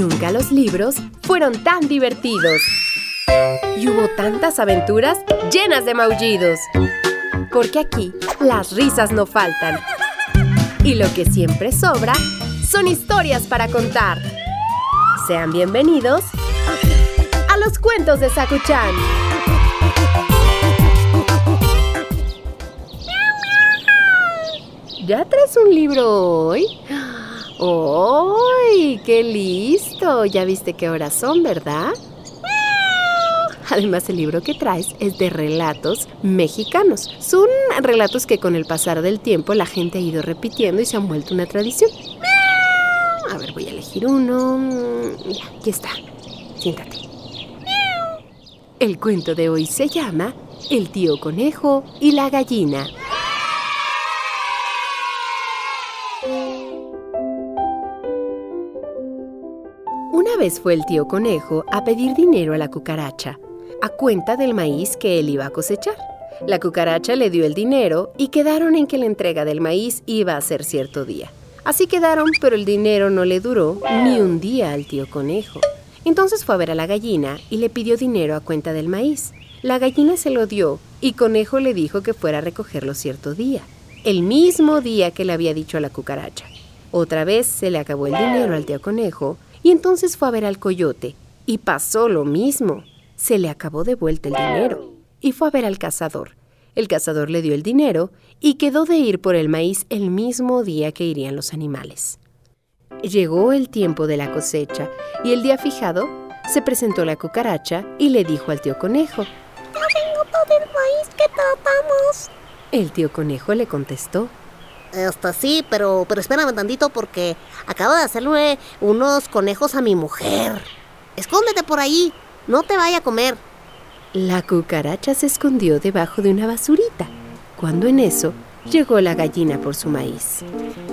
Nunca los libros fueron tan divertidos. Y hubo tantas aventuras llenas de maullidos. Porque aquí las risas no faltan. Y lo que siempre sobra son historias para contar. Sean bienvenidos a los cuentos de Sakuchan. ¿Ya traes un libro hoy? ¡Ay! ¡Qué listo! Ya viste qué horas son, ¿verdad? Además, el libro que traes es de relatos mexicanos. Son relatos que con el pasar del tiempo la gente ha ido repitiendo y se han vuelto una tradición. A ver, voy a elegir uno. Ya, aquí está. Siéntate. El cuento de hoy se llama El tío conejo y la gallina. Vez fue el tío conejo a pedir dinero a la cucaracha, a cuenta del maíz que él iba a cosechar. La cucaracha le dio el dinero y quedaron en que la entrega del maíz iba a ser cierto día. Así quedaron, pero el dinero no le duró ni un día al tío conejo. Entonces fue a ver a la gallina y le pidió dinero a cuenta del maíz. La gallina se lo dio y Conejo le dijo que fuera a recogerlo cierto día, el mismo día que le había dicho a la cucaracha. Otra vez se le acabó el dinero al tío Conejo y entonces fue a ver al coyote y pasó lo mismo. Se le acabó de vuelta el dinero y fue a ver al cazador. El cazador le dio el dinero y quedó de ir por el maíz el mismo día que irían los animales. Llegó el tiempo de la cosecha y el día fijado se presentó la cucaracha y le dijo al tío conejo, Ya vengo todo el maíz que tratamos. El tío conejo le contestó, Este sí, pero, pero espérame tantito porque acabo de hacerle unos conejos a mi mujer. Escóndete por ahí, no te vaya a comer. La cucaracha se escondió debajo de una basurita, cuando en eso llegó la gallina por su maíz.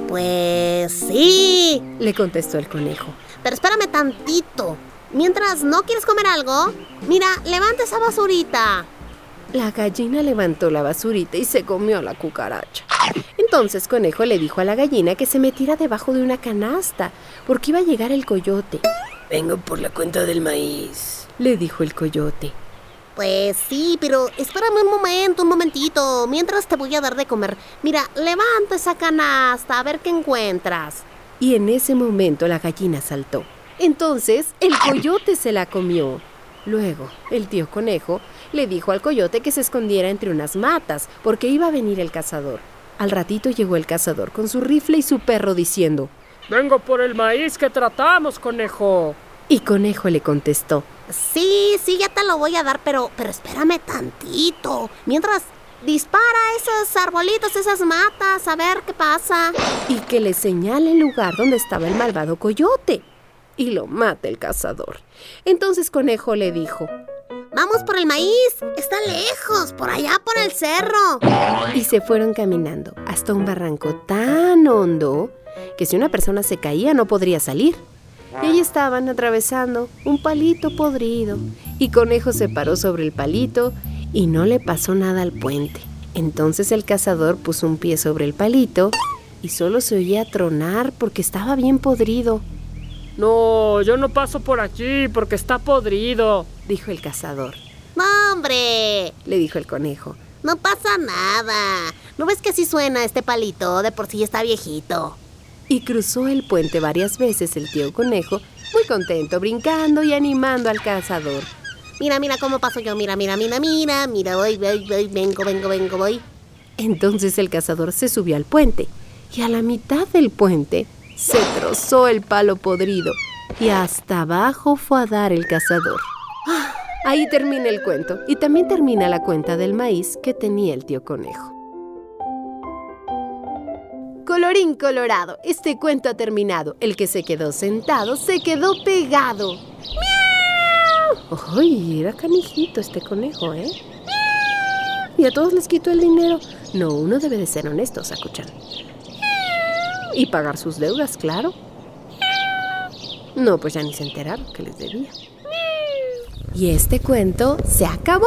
Pues sí, Le contestó el conejo. pero espérame tantito. Mientras no quieres comer algo, mira, levanta esa basurita. La gallina levantó la basurita y se comió a la cucaracha. Entonces Conejo le dijo a la gallina que se metiera debajo de una canasta, porque iba a llegar el coyote. Vengo por la cuenta del maíz. Le dijo el coyote. Pues sí, pero espérame un momento, un momentito. Mientras te voy a dar de comer. Mira, levanta esa canasta a ver qué encuentras. Y en ese momento la gallina saltó. Entonces el coyote se la comió. Luego, el tío conejo le dijo al coyote que se escondiera entre unas matas, porque iba a venir el cazador. Al ratito llegó el cazador con su rifle y su perro diciendo, Vengo por el maíz que tratamos, conejo. y Conejo le contestó, Sí, sí, ya te lo voy a dar, pero, pero espérame tantito. Mientras dispara esos arbolitos, esas matas, a ver qué pasa. y que le señale el lugar donde estaba el malvado coyote. Y lo mata el cazador. Entonces Conejo le dijo, Vamos por el maíz. Está lejos, por allá por el cerro. y se fueron caminando hasta un barranco tan hondo que si una persona se caía no podría salir. Y ahí estaban atravesando un palito podrido y Conejo se paró sobre el palito y no le pasó nada al puente. Entonces el cazador puso un pie sobre el palito y solo se oía tronar porque estaba bien podrido, No, yo no paso por aquí porque está podrido. Dijo el cazador. No, hombre. Le dijo el conejo. No pasa nada. ¿No ves que así suena este palito? De por sí está viejito. Y cruzó el puente varias veces el tío conejo, muy contento, brincando y animando al cazador. Mira, mira cómo paso yo. Mira, mira, mira, mira. Mira, voy, voy, voy. Vengo, vengo, vengo, voy. Entonces el cazador se subió al puente y a la mitad del puente se trozó el palo podrido y hasta abajo fue a dar el cazador. Ah, Ahí termina el cuento y también termina la cuenta del maíz que tenía el tío conejo. Colorín colorado, este cuento ha terminado. El que se quedó sentado se quedó pegado. ¡Miau! ¡Ay, era canijito este conejo, eh! Y a todos les quitó el dinero. No, uno debe de ser honesto, Sakuchan. Y pagar sus deudas, claro. No, pues ya ni se enteraron que les debía. Y este cuento se acabó.